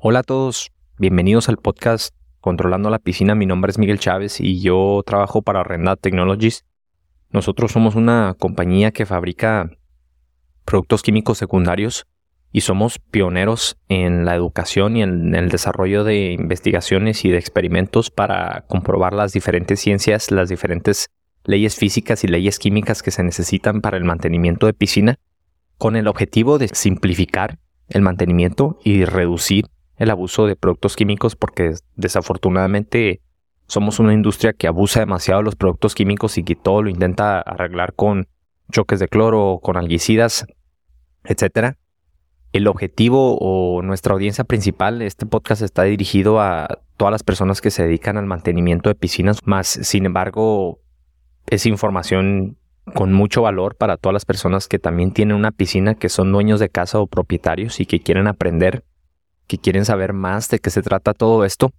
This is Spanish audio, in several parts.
Hola a todos, bienvenidos al podcast Controlando la Piscina. Mi nombre es Miguel Chávez y yo trabajo para Renat Technologies. Nosotros somos una compañía que fabrica productos químicos secundarios y somos pioneros en la educación y en el desarrollo de investigaciones y de experimentos para comprobar las diferentes ciencias, las diferentes leyes físicas y leyes químicas que se necesitan para el mantenimiento de piscina, con el objetivo de simplificar el mantenimiento y reducir el abuso de productos químicos porque desafortunadamente somos una industria que abusa demasiado de los productos químicos y que todo lo intenta arreglar con choques de cloro, con algicidas, etc. El objetivo o nuestra audiencia principal, este podcast está dirigido a todas las personas que se dedican al mantenimiento de piscinas, más sin embargo es información con mucho valor para todas las personas que también tienen una piscina, que son dueños de casa o propietarios y que quieren aprender que quieren saber más de qué se trata todo esto.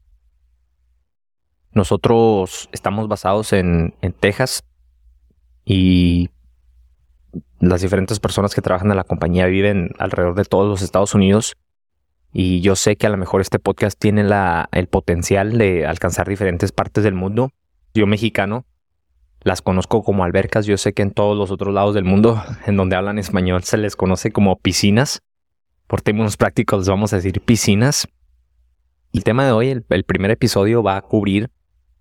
Nosotros estamos basados en, Texas y las diferentes personas que trabajan en la compañía viven alrededor de todos los Estados Unidos. Y yo sé que a lo mejor este podcast tiene la, el potencial de alcanzar diferentes partes del mundo. Yo mexicano las conozco como albercas. Yo sé que en todos los otros lados del mundo, en donde hablan español, se les conoce como piscinas por términos prácticos vamos a decir piscinas. El tema de hoy, el, primer episodio va a cubrir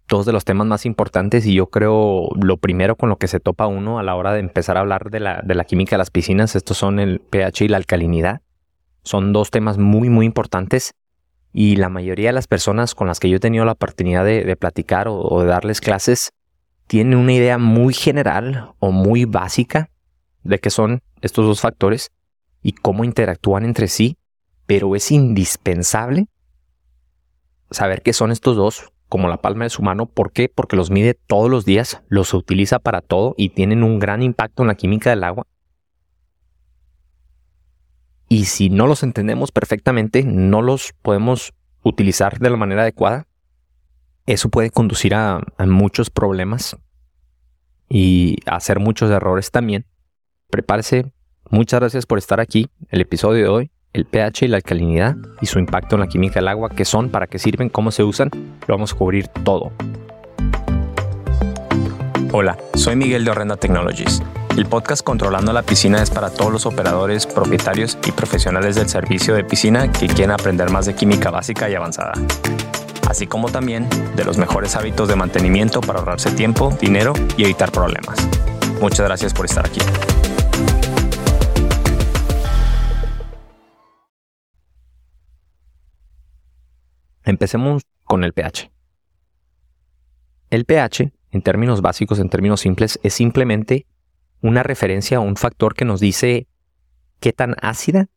dos de los temas más importantes y yo creo lo primero con lo que se topa uno a la hora de empezar a hablar de la, química de las piscinas, estos son el pH y la alcalinidad. Son dos temas muy muy importantes y la mayoría de las personas con las que yo he tenido la oportunidad de, platicar o, de darles clases tienen una idea muy general o muy básica de qué son estos dos factores, y cómo interactúan entre sí, pero es indispensable saber qué son estos dos como la palma de su mano. ¿Por qué? Porque los mide todos los días, los utiliza para todo y tienen un gran impacto en la química del agua. Y si no los entendemos perfectamente, no los podemos utilizar de la manera adecuada, eso puede conducir a, muchos problemas y a hacer muchos errores también. Prepárese Muchas gracias por estar aquí. El episodio de hoy, el pH y la alcalinidad y su impacto en la química del agua, qué son, para qué sirven, cómo se usan, lo vamos a cubrir todo. Hola, soy Miguel de Horrenda Technologies. El podcast Controlando la Piscina es para todos los operadores, propietarios y profesionales del servicio de piscina que quieren aprender más de química básica y avanzada, así como también de los mejores hábitos de mantenimiento para ahorrarse tiempo, dinero y evitar problemas. Muchas gracias por estar aquí. Empecemos con el pH. El pH, en términos básicos, en términos simples, es simplemente una referencia a un factor que nos dice qué tan ácida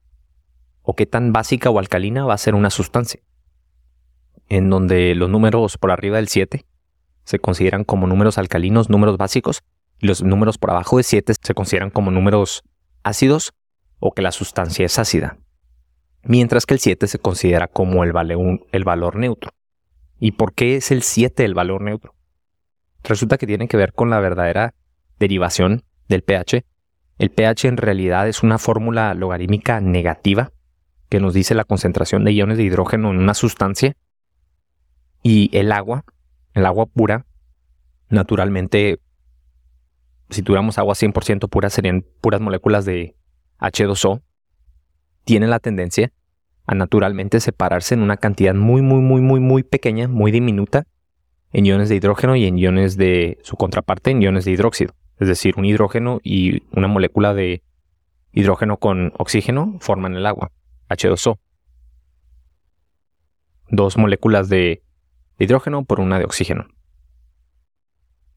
o qué tan básica o alcalina va a ser una sustancia. En donde los números por arriba del 7 se consideran como números alcalinos, números básicos, y los números por abajo de 7 se consideran como números ácidos o que la sustancia es ácida mientras que el 7 se considera como el, valor neutro. ¿Y por qué es el 7 el valor neutro? Resulta que tiene que ver con la verdadera derivación del pH. El pH en realidad es una fórmula logarítmica negativa que nos dice la concentración de iones de hidrógeno en una sustancia y el agua, el agua pura, naturalmente, si tuviéramos agua 100% pura, serían puras moléculas de H2O, tiene la tendencia a naturalmente separarse en una cantidad muy, muy, muy, muy, muy pequeña, muy diminuta, en iones de hidrógeno y en iones de su contraparte, en iones de hidróxido. Es decir, un hidrógeno y una molécula de hidrógeno con oxígeno forman el agua, H2O. Dos moléculas de hidrógeno por una de oxígeno.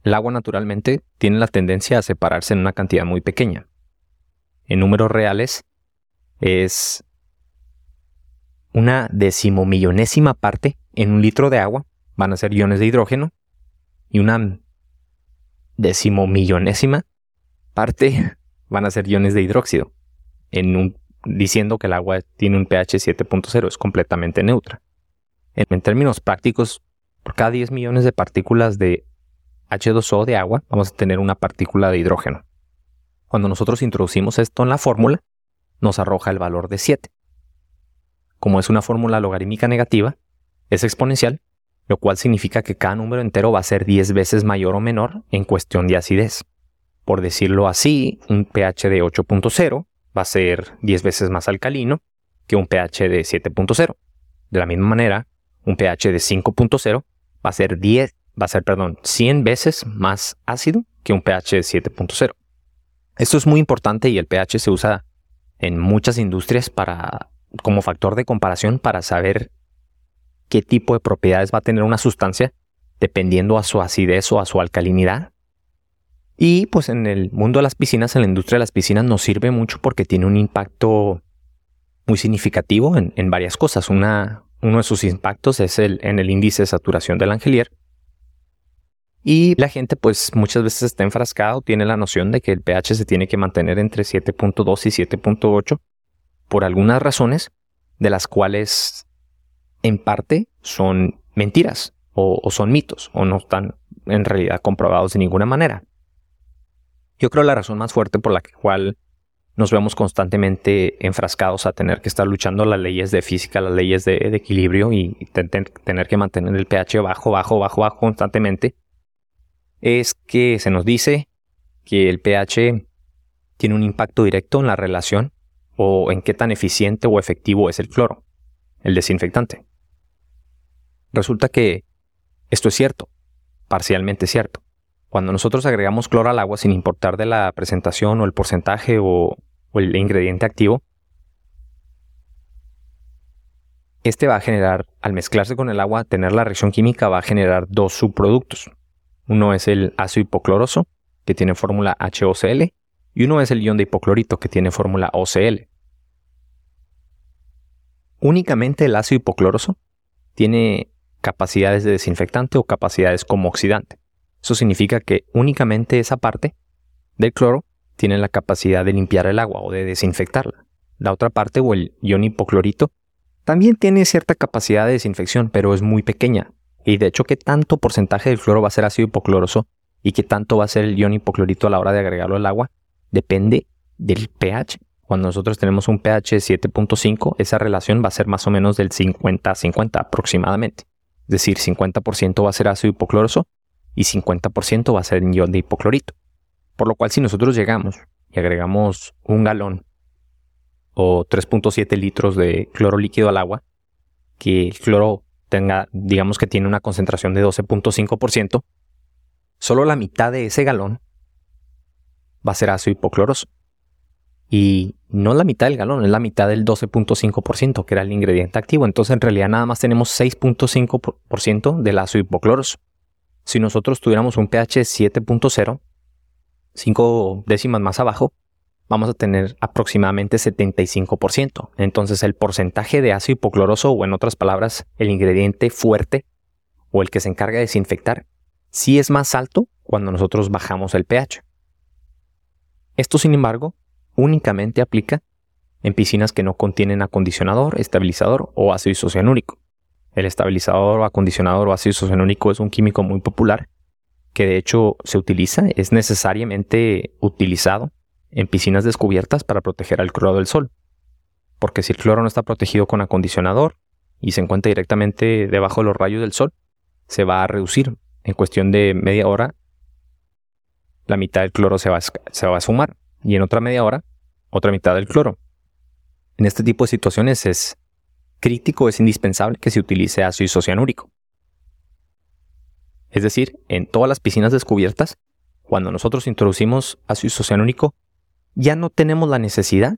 El agua naturalmente tiene la tendencia a separarse en una cantidad muy pequeña. En números reales, es una decimomillonésima parte en un litro de agua van a ser iones de hidrógeno y una decimomillonésima parte van a ser iones de hidróxido, en un, diciendo que el agua tiene un pH 7.0, es completamente neutra. En, en términos prácticos, por cada 10 millones de partículas de H2O de agua, vamos a tener una partícula de hidrógeno. Cuando nosotros introducimos esto en la fórmula, nos arroja el valor de 7. como es una fórmula logarítmica negativa, es exponencial, lo cual significa que cada número entero va a ser 10 veces mayor o menor en cuestión de acidez. Por decirlo así, un pH de 8.0 va a ser 10 veces más alcalino que un pH de 7.0. De la misma manera, un pH de 5.0 va a ser 10, va a ser, perdón, 100 veces más ácido que un pH de 7.0. Esto es muy importante y el pH se usa en muchas industrias para como factor de comparación para saber qué tipo de propiedades va a tener una sustancia dependiendo a su acidez o a su alcalinidad. Y pues en el mundo de las piscinas, en la industria de las piscinas nos sirve mucho porque tiene un impacto muy significativo en, varias cosas. Una, uno de sus impactos es el, en el índice de saturación del angelier. Y la gente pues muchas veces está enfrascado, tiene la noción de que el pH se tiene que mantener entre 7.2 y 7.8 por algunas razones de las cuales en parte son mentiras o, son mitos o no están en realidad comprobados de ninguna manera. Yo creo la razón más fuerte por la cual nos vemos constantemente enfrascados a tener que estar luchando las leyes de física, las leyes de, equilibrio y tener que mantener el pH bajo, bajo, bajo, bajo constantemente, es que se nos dice que el pH tiene un impacto directo en la relación o en qué tan eficiente o efectivo es el cloro, el desinfectante. Resulta que esto es cierto, parcialmente cierto. Cuando nosotros agregamos cloro al agua sin importar de la presentación o el porcentaje o, el ingrediente activo, este va a generar, al mezclarse con el agua, tener la reacción química, va a generar dos subproductos. Uno es el ácido hipocloroso, que tiene fórmula HOCl, y uno es el ion de hipoclorito, que tiene fórmula OCl. Únicamente el ácido hipocloroso tiene capacidades de desinfectante o capacidades como oxidante. Eso significa que únicamente esa parte del cloro tiene la capacidad de limpiar el agua o de desinfectarla. La otra parte o el ion hipoclorito también tiene cierta capacidad de desinfección, pero es muy pequeña. Y de hecho, qué tanto porcentaje del cloro va a ser ácido hipocloroso y qué tanto va a ser el ion hipoclorito a la hora de agregarlo al agua depende del pH. Cuando nosotros tenemos un pH de 7.5, esa relación va a ser más o menos del 50-50 aproximadamente. Es decir, 50% va a ser ácido hipocloroso y 50% va a ser ion de hipoclorito. Por lo cual si nosotros llegamos y agregamos un galón o 3.7 litros de cloro líquido al agua, que el cloro tenga, digamos que tiene una concentración de 12.5%, solo la mitad de ese galón va a ser ácido hipocloroso. Y no la mitad del galón, es la mitad del 12.5%, que era el ingrediente activo. Entonces en realidad nada más tenemos 6.5% del ácido hipocloroso. Si nosotros tuviéramos un pH 7.0, 5 décimas más abajo, vamos a tener aproximadamente 75%. Entonces el porcentaje de ácido hipocloroso, o en otras palabras, el ingrediente fuerte o el que se encarga de desinfectar, sí es más alto cuando nosotros bajamos el pH. Esto, sin embargo, únicamente aplica en piscinas que no contienen acondicionador, estabilizador o ácido isocianúrico. El estabilizador o acondicionador o ácido isocianúrico es un químico muy popular que de hecho se utiliza, es necesariamente utilizado en piscinas descubiertas para proteger al cloro del sol. Porque si el cloro no está protegido con acondicionador y se encuentra directamente debajo de los rayos del sol, se va a reducir. En cuestión de media hora, la mitad del cloro se va, a, se va a sumar y en otra media hora, otra mitad del cloro. En este tipo de situaciones es crítico, es indispensable que se utilice ácido isocianúrico. Es decir, en todas las piscinas descubiertas, cuando nosotros introducimos ácido isocianúrico, ya no tenemos la necesidad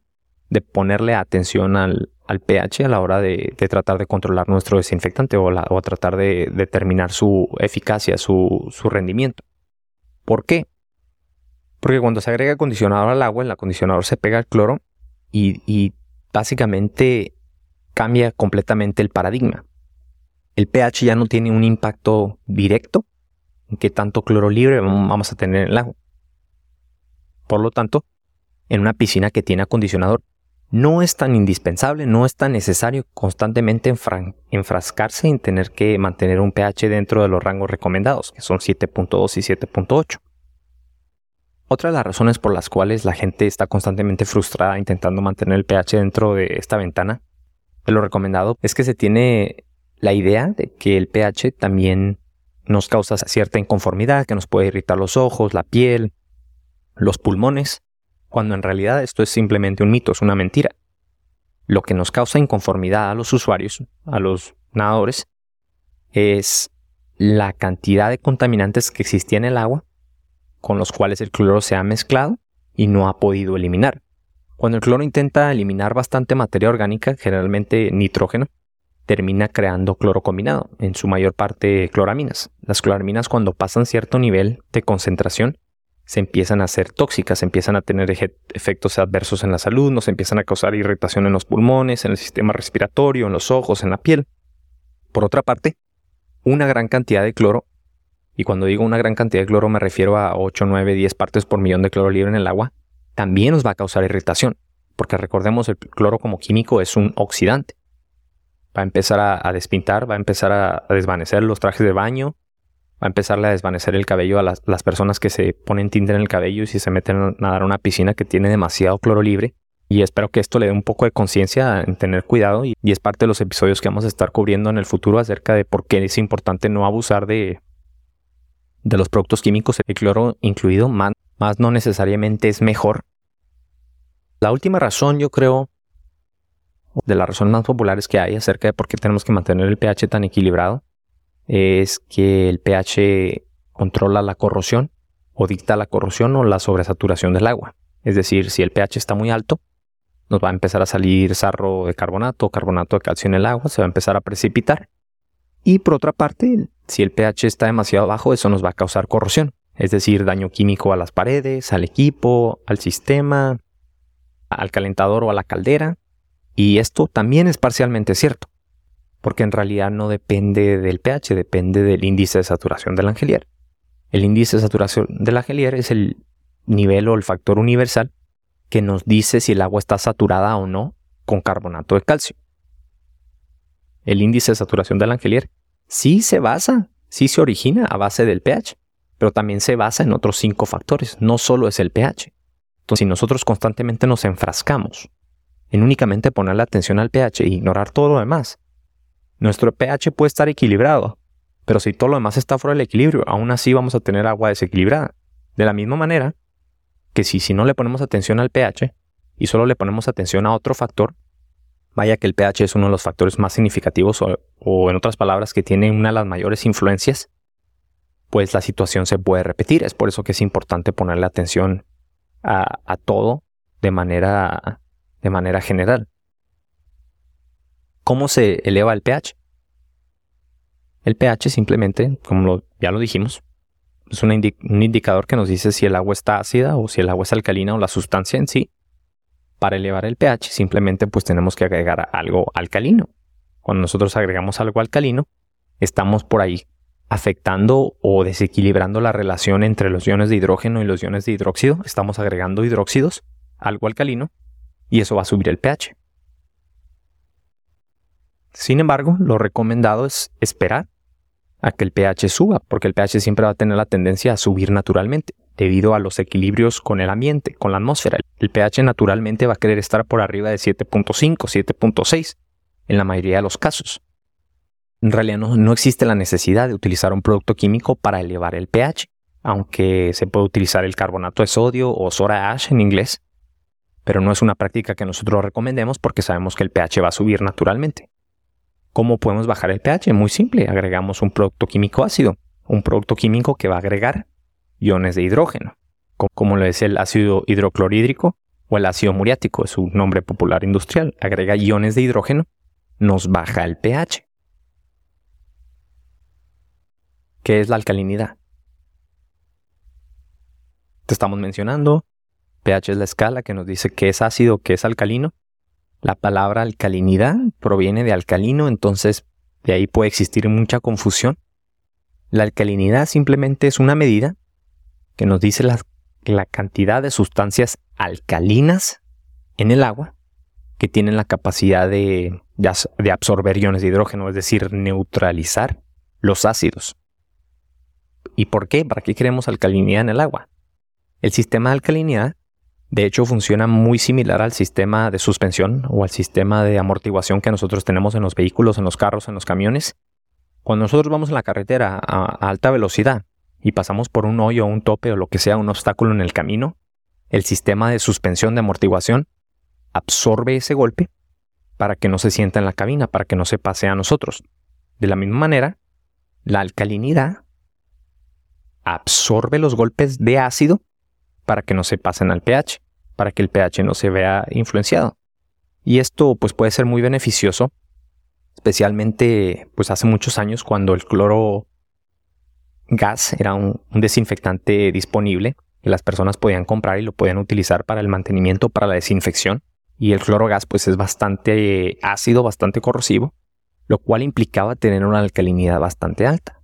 de ponerle atención al, pH a la hora de, tratar de controlar nuestro desinfectante o, a tratar de determinar su eficacia, su, rendimiento. ¿Por qué? Porque cuando se agrega acondicionador al agua, el acondicionador se pega al cloro y, y básicamente cambia completamente el paradigma el pH ya no tiene un impacto directo en qué tanto cloro libre vamos a tener en el agua. Por lo tanto, en una piscina que tiene acondicionador, no es tan indispensable, no es tan necesario constantemente enfrascarse en tener que mantener un pH dentro de los rangos recomendados, que son 7.2 y 7.8. Otra de las razones por las cuales la gente está constantemente frustrada intentando mantener el pH dentro de esta ventana lo recomendado es que se tiene la idea de que el pH también nos causa cierta inconformidad, que nos puede irritar los ojos, la piel, los pulmones, cuando en realidad esto es simplemente un mito, es una mentira. Lo que nos causa inconformidad a los usuarios, a los nadadores, es la cantidad de contaminantes que existía en el agua con los cuales el cloro se ha mezclado y no ha podido eliminar. Cuando el cloro intenta eliminar bastante materia orgánica, generalmente nitrógeno, termina creando cloro combinado, en su mayor parte cloraminas. Las cloraminas cuando pasan cierto nivel de concentración se empiezan a ser tóxicas, empiezan a tener efectos adversos en la salud, nos empiezan a causar irritación en los pulmones, en el sistema respiratorio, en los ojos, en la piel. Por otra parte, una gran cantidad de cloro, y cuando digo una gran cantidad de cloro me refiero a 8, 9, 10 partes por millón de cloro libre en el agua, también nos va a causar irritación, porque recordemos el cloro como químico es un oxidante va a empezar a, despintar, va a empezar a, desvanecer los trajes de baño, va a empezar a desvanecer el cabello a las, personas que se ponen tinta en el cabello y si se meten a nadar a una piscina que tiene demasiado cloro libre. Y espero que esto le dé un poco de conciencia en tener cuidado y, es parte de los episodios que vamos a estar cubriendo en el futuro acerca de por qué es importante no abusar de, de los productos químicos, el cloro incluido, más no necesariamente es mejor. La última razón, yo creo, de las razones más populares que hay acerca de por qué tenemos que mantener el pH tan equilibrado es que el pH controla la corrosión o dicta la corrosión o la sobresaturación del agua. Es decir, si el pH está muy alto, nos va a empezar a salir sarro de carbonato o carbonato de calcio en el agua, se va a empezar a precipitar. Y por otra parte, si el pH está demasiado bajo, eso nos va a causar corrosión, es decir, daño químico a las paredes, al equipo, al sistema, al calentador o a la caldera. Y esto también es parcialmente cierto, porque en realidad no depende del pH, depende del índice de saturación del angelier. El índice de saturación del angelier es el nivel o el factor universal que nos dice si el agua está saturada o no con carbonato de calcio. El índice de saturación del angelier sí se basa, sí se origina a base del pH, pero también se basa en otros cinco factores, no solo es el pH. Entonces, si nosotros constantemente nos enfrascamos en únicamente ponerle atención al pH e ignorar todo lo demás. Nuestro pH puede estar equilibrado, pero si todo lo demás está fuera del equilibrio, aún así vamos a tener agua desequilibrada. De la misma manera que si, si no le ponemos atención al pH y solo le ponemos atención a otro factor, vaya que el pH es uno de los factores más significativos o, en otras palabras que tiene una de las mayores influencias, pues la situación se puede repetir. Es por eso que es importante ponerle atención a, a todo de manera de manera general. ¿Cómo se eleva el pH? El pH simplemente, como ya lo dijimos, es un, un indicador que nos dice si el agua está ácida o si el agua es alcalina o la sustancia en sí. Para elevar el pH simplemente pues tenemos que agregar algo alcalino. Cuando nosotros agregamos algo alcalino, estamos por ahí afectando o desequilibrando la relación entre los iones de hidrógeno y los iones de hidróxido. Estamos agregando hidróxidos, algo alcalino, y eso va a subir el pH. Sin embargo, lo recomendado es esperar a que el pH suba, porque el pH siempre va a tener la tendencia a subir naturalmente, debido a los equilibrios con el ambiente, con la atmósfera. El pH naturalmente va a querer estar por arriba de 7.5, 7.6, en la mayoría de los casos. En realidad no, no, existe la necesidad de utilizar un producto químico para elevar el pH, aunque se puede utilizar el carbonato de sodio o soda ash en inglés, pero no es una práctica que nosotros recomendemos porque sabemos que el pH va a subir naturalmente. ¿Cómo podemos bajar el pH? Muy simple, agregamos un producto químico ácido, un producto químico que va a agregar iones de hidrógeno, como lo es el ácido hidroclorhídrico o el ácido muriático, es su nombre popular industrial, agrega iones de hidrógeno, nos baja el pH. ¿Qué es la alcalinidad? Te estamos mencionando pH es la escala que nos dice qué es ácido, qué es alcalino. La palabra alcalinidad proviene de alcalino, entonces de ahí puede existir mucha confusión. La alcalinidad simplemente es una medida que nos dice la, cantidad de sustancias alcalinas en el agua que tienen la capacidad de, absorber iones de hidrógeno, es decir, neutralizar los ácidos. ¿Y por qué? ¿Para qué queremos alcalinidad en el agua? El sistema de alcalinidad De hecho, funciona muy similar al sistema de suspensión o al sistema de amortiguación que nosotros tenemos en los vehículos, en los carros, en los camiones. Cuando nosotros vamos en la carretera a, alta velocidad y pasamos por un hoyo, un tope o lo que sea, un obstáculo en el camino, el sistema de suspensión de amortiguación absorbe ese golpe para que no se sienta en la cabina, para que no se pase a nosotros. De la misma manera, la alcalinidad absorbe los golpes de ácido para que no se pasen al pH, para que el pH no se vea influenciado. Y esto pues puede ser muy beneficioso, especialmente pues hace muchos años cuando el cloro gas era un, desinfectante disponible que las personas podían comprar y lo podían utilizar para el mantenimiento, para la desinfección. Y el cloro gas pues es bastante ácido, bastante corrosivo, lo cual implicaba tener una alcalinidad bastante alta.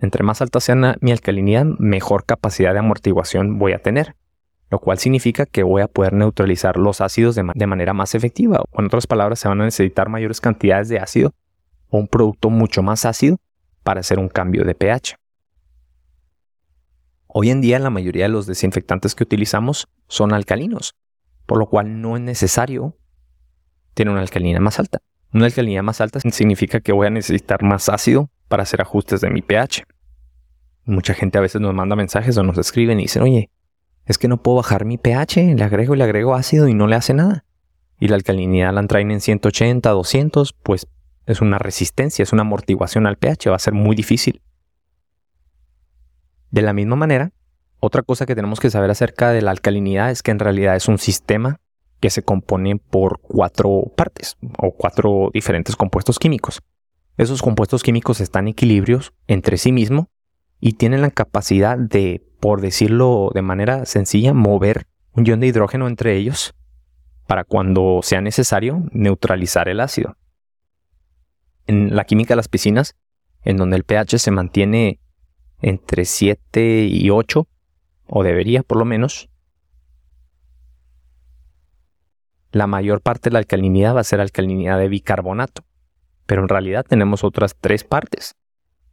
Entre más alta sea mi alcalinidad, mejor capacidad de amortiguación voy a tener lo cual significa que voy a poder neutralizar los ácidos de, manera más efectiva. O en otras palabras, se van a necesitar mayores cantidades de ácido o un producto mucho más ácido para hacer un cambio de pH. Hoy en día la mayoría de los desinfectantes que utilizamos son alcalinos, por lo cual no es necesario tener una alcalinidad más alta. Una alcalinidad más alta significa que voy a necesitar más ácido para hacer ajustes de mi pH. Mucha gente a veces nos manda mensajes o nos escriben y dicen, oye, es que no puedo bajar mi pH, le agrego y le agrego ácido y no le hace nada. Y la alcalinidad la traen en 180, 200, pues es una resistencia, es una amortiguación al pH, va a ser muy difícil. De la misma manera, otra cosa que tenemos que saber acerca de la alcalinidad es que en realidad es un sistema que se compone por cuatro partes o cuatro diferentes compuestos químicos. Esos compuestos químicos están equilibrios entre sí mismos y tienen la capacidad de por decirlo de manera sencilla, mover un ion de hidrógeno entre ellos para cuando sea necesario neutralizar el ácido. En la química de las piscinas, en donde el pH se mantiene entre 7 y 8, o debería por lo menos, la mayor parte de la alcalinidad va a ser alcalinidad de bicarbonato. Pero en realidad tenemos otras tres partes.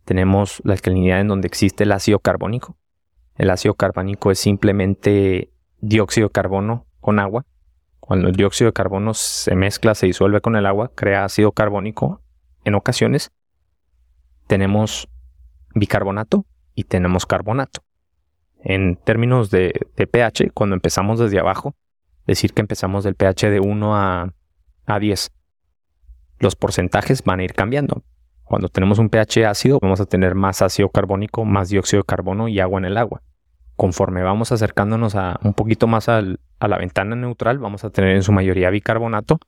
Tenemos la alcalinidad en donde existe el ácido carbónico, el ácido carbónico es simplemente dióxido de carbono con agua. Cuando el dióxido de carbono se mezcla, se disuelve con el agua, crea ácido carbónico. En ocasiones tenemos bicarbonato y tenemos carbonato. En términos de, pH, cuando empezamos desde abajo, decir que empezamos del pH de 1 a, a 10, los porcentajes van a ir cambiando. Cuando tenemos un pH ácido, vamos a tener más ácido carbónico, más dióxido de carbono y agua en el agua conforme vamos acercándonos a un poquito más a la ventana neutral, vamos a tener en su mayoría bicarbonato.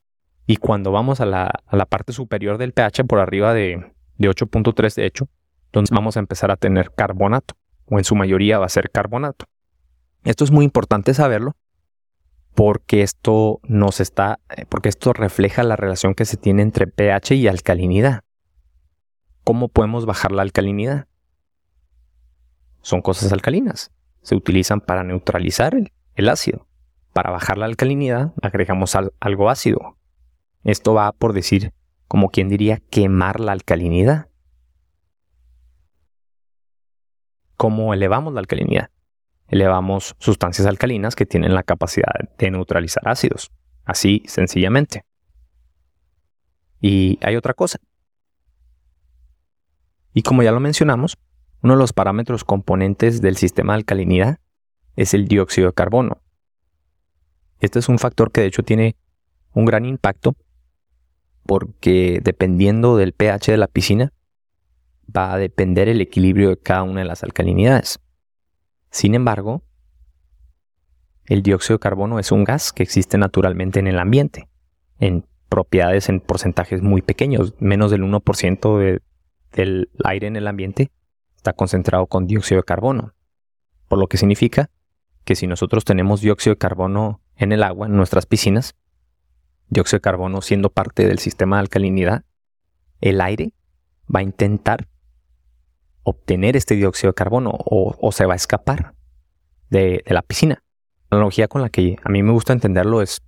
Y cuando vamos a la, parte superior del pH, por arriba de, de 8.3 de hecho, entonces vamos a empezar a tener carbonato, o en su mayoría va a ser carbonato. Esto es muy importante saberlo porque esto nos está, eh, porque esto refleja la relación que se tiene entre pH y alcalinidad. ¿Cómo podemos bajar la alcalinidad? Son cosas alcalinas se utilizan para neutralizar el, ácido. Para bajar la alcalinidad agregamos algo ácido. Esto va por decir, como quien diría, quemar la alcalinidad. ¿Cómo elevamos la alcalinidad? Elevamos sustancias alcalinas que tienen la capacidad de neutralizar ácidos. Así sencillamente. Y hay otra cosa. Y como ya lo mencionamos, uno de los parámetros componentes del sistema de alcalinidad es el dióxido de carbono. Este es un factor que de hecho tiene un gran impacto porque dependiendo del pH de la piscina va a depender el equilibrio de cada una de las alcalinidades. Sin embargo, el dióxido de carbono es un gas que existe naturalmente en el ambiente, en propiedades en porcentajes muy pequeños, menos del 1% del aire en el ambiente está concentrado con dióxido de carbono, por lo que significa que si nosotros tenemos dióxido de carbono en el agua, en nuestras piscinas, dióxido de carbono siendo parte del sistema de alcalinidad, el aire va a intentar obtener este dióxido de carbono o, se va a escapar de, la piscina. La analogía con la que a mí me gusta entenderlo es,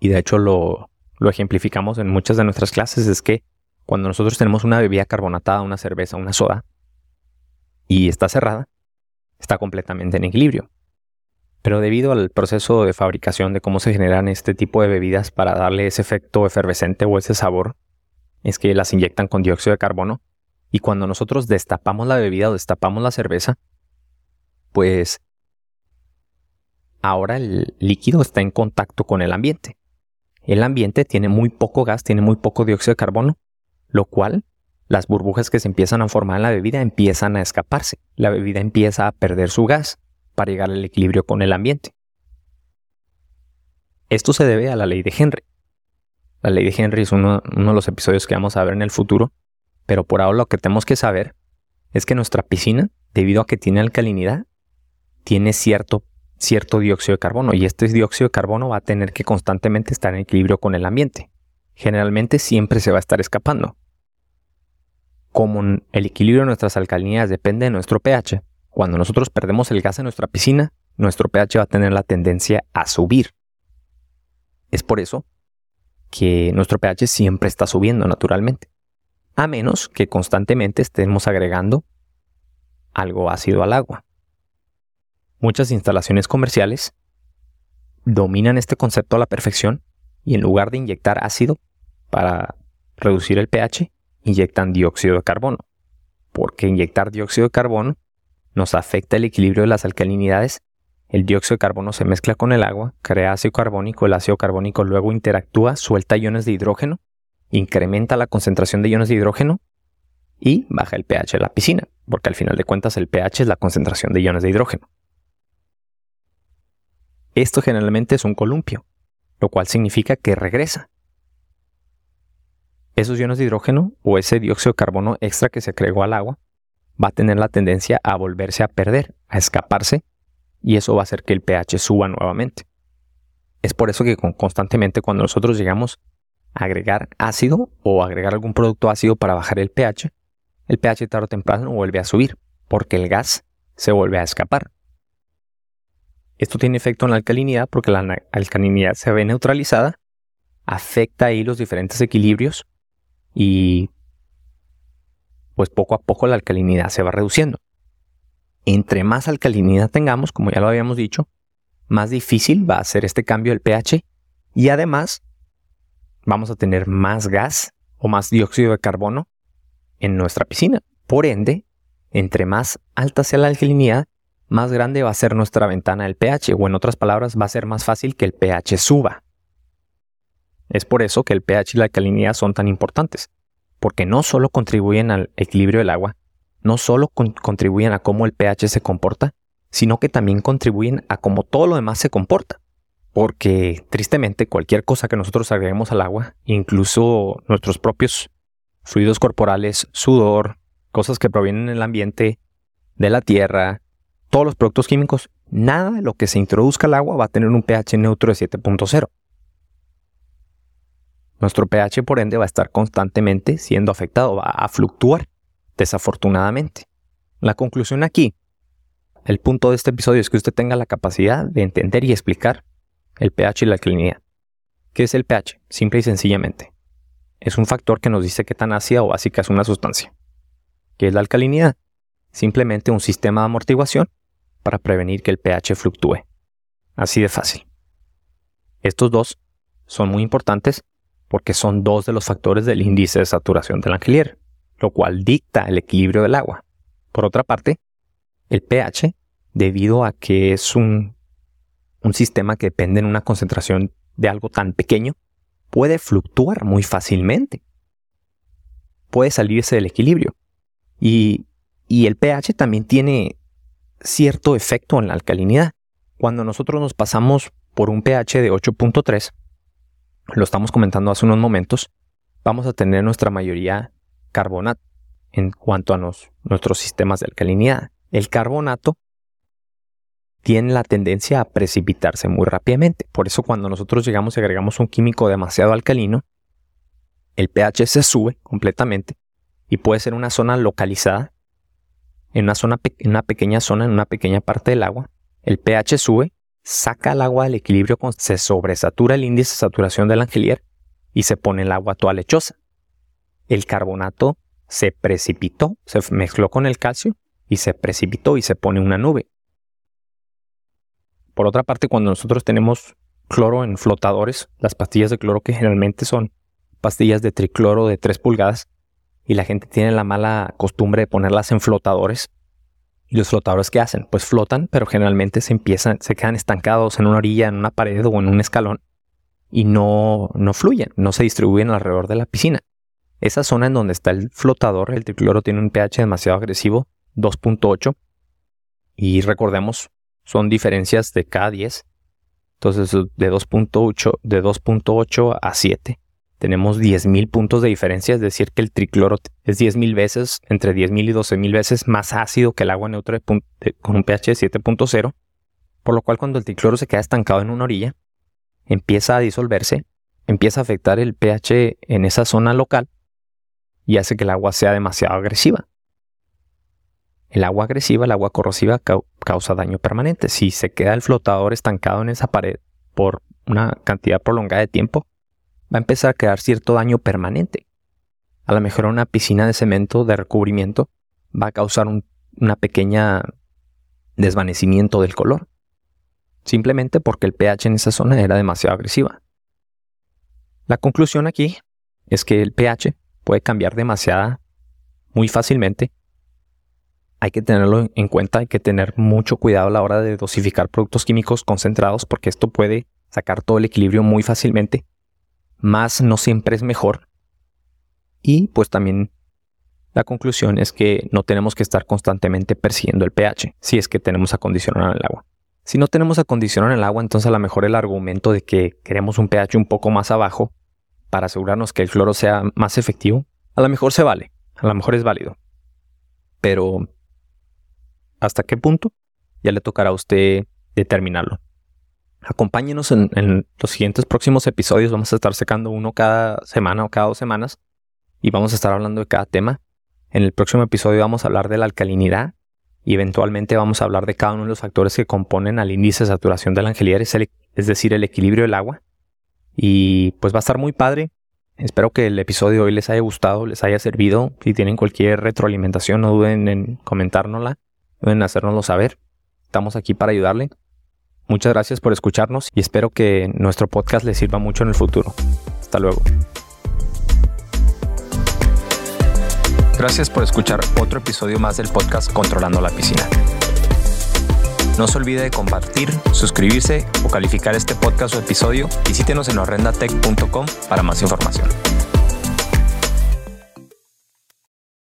y de hecho lo, ejemplificamos en muchas de nuestras clases, es que cuando nosotros tenemos una bebida carbonatada, una cerveza, una soda, y está cerrada, está completamente en equilibrio. Pero debido al proceso de fabricación de cómo se generan este tipo de bebidas para darle ese efecto efervescente o ese sabor, es que las inyectan con dióxido de carbono. Y cuando nosotros destapamos la bebida o destapamos la cerveza, pues ahora el líquido está en contacto con el ambiente. El ambiente tiene muy poco gas, tiene muy poco dióxido de carbono, lo cual las burbujas que se empiezan a formar en la bebida empiezan a escaparse. La bebida empieza a perder su gas para llegar al equilibrio con el ambiente. Esto se debe a la ley de Henry. La ley de Henry es uno, de los episodios que vamos a ver en el futuro, pero por ahora lo que tenemos que saber es que nuestra piscina, debido a que tiene alcalinidad, tiene cierto, dióxido de carbono y este dióxido de carbono va a tener que constantemente estar en equilibrio con el ambiente. Generalmente siempre se va a estar escapando. Como el equilibrio de nuestras alcalinidades depende de nuestro pH, cuando nosotros perdemos el gas en nuestra piscina, nuestro pH va a tener la tendencia a subir. Es por eso que nuestro pH siempre está subiendo naturalmente, a menos que constantemente estemos agregando algo ácido al agua. Muchas instalaciones comerciales dominan este concepto a la perfección y en lugar de inyectar ácido para reducir el pH, inyectan dióxido de carbono, porque inyectar dióxido de carbono nos afecta el equilibrio de las alcalinidades, el dióxido de carbono se mezcla con el agua, crea ácido carbónico, el ácido carbónico luego interactúa, suelta iones de hidrógeno, incrementa la concentración de iones de hidrógeno y baja el pH de la piscina, porque al final de cuentas el pH es la concentración de iones de hidrógeno. Esto generalmente es un columpio, lo cual significa que regresa. Esos iones de hidrógeno o ese dióxido de carbono extra que se agregó al agua va a tener la tendencia a volverse a perder, a escaparse, y eso va a hacer que el pH suba nuevamente. Es por eso que constantemente cuando nosotros llegamos a agregar ácido o agregar algún producto ácido para bajar el pH, el pH tarde o temprano vuelve a subir, porque el gas se vuelve a escapar. Esto tiene efecto en la alcalinidad porque la alcalinidad se ve neutralizada, afecta ahí los diferentes equilibrios y pues poco a poco la alcalinidad se va reduciendo. Entre más alcalinidad tengamos, como ya lo habíamos dicho, más difícil va a ser este cambio del pH y además vamos a tener más gas o más dióxido de carbono en nuestra piscina. Por ende, entre más alta sea la alcalinidad, más grande va a ser nuestra ventana del pH o en otras palabras va a ser más fácil que el pH suba. Es por eso que el pH y la alcalinidad son tan importantes porque no solo contribuyen al equilibrio del agua, no solo contribuyen a cómo el pH se comporta, sino que también contribuyen a cómo todo lo demás se comporta. Porque tristemente cualquier cosa que nosotros agreguemos al agua, incluso nuestros propios fluidos corporales, sudor, cosas que provienen del ambiente, de la tierra, todos los productos químicos, nada de lo que se introduzca al agua va a tener un pH neutro de 7.0. Nuestro pH, por ende, va a estar constantemente siendo afectado, va a fluctuar, desafortunadamente. La conclusión aquí, el punto de este episodio es que usted tenga la capacidad de entender y explicar el pH y la alcalinidad. ¿Qué es el pH? Simple y sencillamente. Es un factor que nos dice qué tan ácida o básica es una sustancia. ¿Qué es la alcalinidad? Simplemente un sistema de amortiguación para prevenir que el pH fluctúe. Así de fácil. Estos dos son muy importantes porque son dos de los factores del índice de saturación del Angelier, lo cual dicta el equilibrio del agua. Por otra parte, el pH, debido a que es un, un sistema que depende en una concentración de algo tan pequeño, puede fluctuar muy fácilmente. Puede salirse del equilibrio. Y, y el pH también tiene cierto efecto en la alcalinidad. Cuando nosotros nos pasamos por un pH de 8.3, lo estamos comentando hace unos momentos, vamos a tener nuestra mayoría carbonato en cuanto a nuestros sistemas de alcalinidad. El carbonato tiene la tendencia a precipitarse muy rápidamente. Por eso cuando nosotros llegamos y agregamos un químico demasiado alcalino, el pH se sube completamente y puede ser una zona localizada, en una, zona, en una pequeña zona, en una pequeña parte del agua. El pH sube saca el agua del equilibrio, se sobresatura el índice de saturación del angelier y se pone el agua toda lechosa. El carbonato se precipitó, se mezcló con el calcio y se precipitó y se pone una nube. Por otra parte, cuando nosotros tenemos cloro en flotadores, las pastillas de cloro que generalmente son pastillas de tricloro de 3 pulgadas, y la gente tiene la mala costumbre de ponerlas en flotadores. ¿Y los flotadores qué hacen? Pues flotan, pero generalmente se empiezan, se quedan estancados en una orilla, en una pared o en un escalón y no, no fluyen, no se distribuyen alrededor de la piscina. Esa zona en donde está el flotador, el tricloro tiene un pH demasiado agresivo, 2.8. Y recordemos, son diferencias de cada 10. Entonces, de 2.8 de 2.8 a 7 tenemos 10.000 puntos de diferencia, es decir, que el tricloro es 10.000 veces, entre 10.000 y 12.000 veces más ácido que el agua neutra con un pH de 7.0, por lo cual cuando el tricloro se queda estancado en una orilla, empieza a disolverse, empieza a afectar el pH en esa zona local y hace que el agua sea demasiado agresiva. El agua agresiva, el agua corrosiva causa daño permanente. Si se queda el flotador estancado en esa pared por una cantidad prolongada de tiempo, va a empezar a crear cierto daño permanente. A lo mejor una piscina de cemento de recubrimiento va a causar un una pequeña desvanecimiento del color. Simplemente porque el pH en esa zona era demasiado agresiva. La conclusión aquí es que el pH puede cambiar demasiada, muy fácilmente. Hay que tenerlo en cuenta, hay que tener mucho cuidado a la hora de dosificar productos químicos concentrados porque esto puede sacar todo el equilibrio muy fácilmente más no siempre es mejor. Y pues también la conclusión es que no tenemos que estar constantemente persiguiendo el pH si es que tenemos acondicionado en el agua. Si no tenemos acondicionado en el agua, entonces a lo mejor el argumento de que queremos un pH un poco más abajo para asegurarnos que el cloro sea más efectivo, a lo mejor se vale, a lo mejor es válido. Pero, ¿hasta qué punto? Ya le tocará a usted determinarlo. Acompáñenos en, los siguientes próximos episodios. Vamos a estar sacando uno cada semana o cada dos semanas y vamos a estar hablando de cada tema. En el próximo episodio vamos a hablar de la alcalinidad y eventualmente vamos a hablar de cada uno de los factores que componen al índice de saturación del angelier, es decir, el equilibrio del agua. Y pues va a estar muy padre. Espero que el episodio de hoy les haya gustado, les haya servido. Si tienen cualquier retroalimentación, no duden en comentárnosla, en hacérnoslo saber. Estamos aquí para ayudarle. Muchas gracias por escucharnos y espero que nuestro podcast les sirva mucho en el futuro. Hasta luego. Gracias por escuchar otro episodio más del podcast Controlando la Piscina. No se olvide de compartir, suscribirse o calificar este podcast o episodio. Visítenos en horrendatech.com para más información.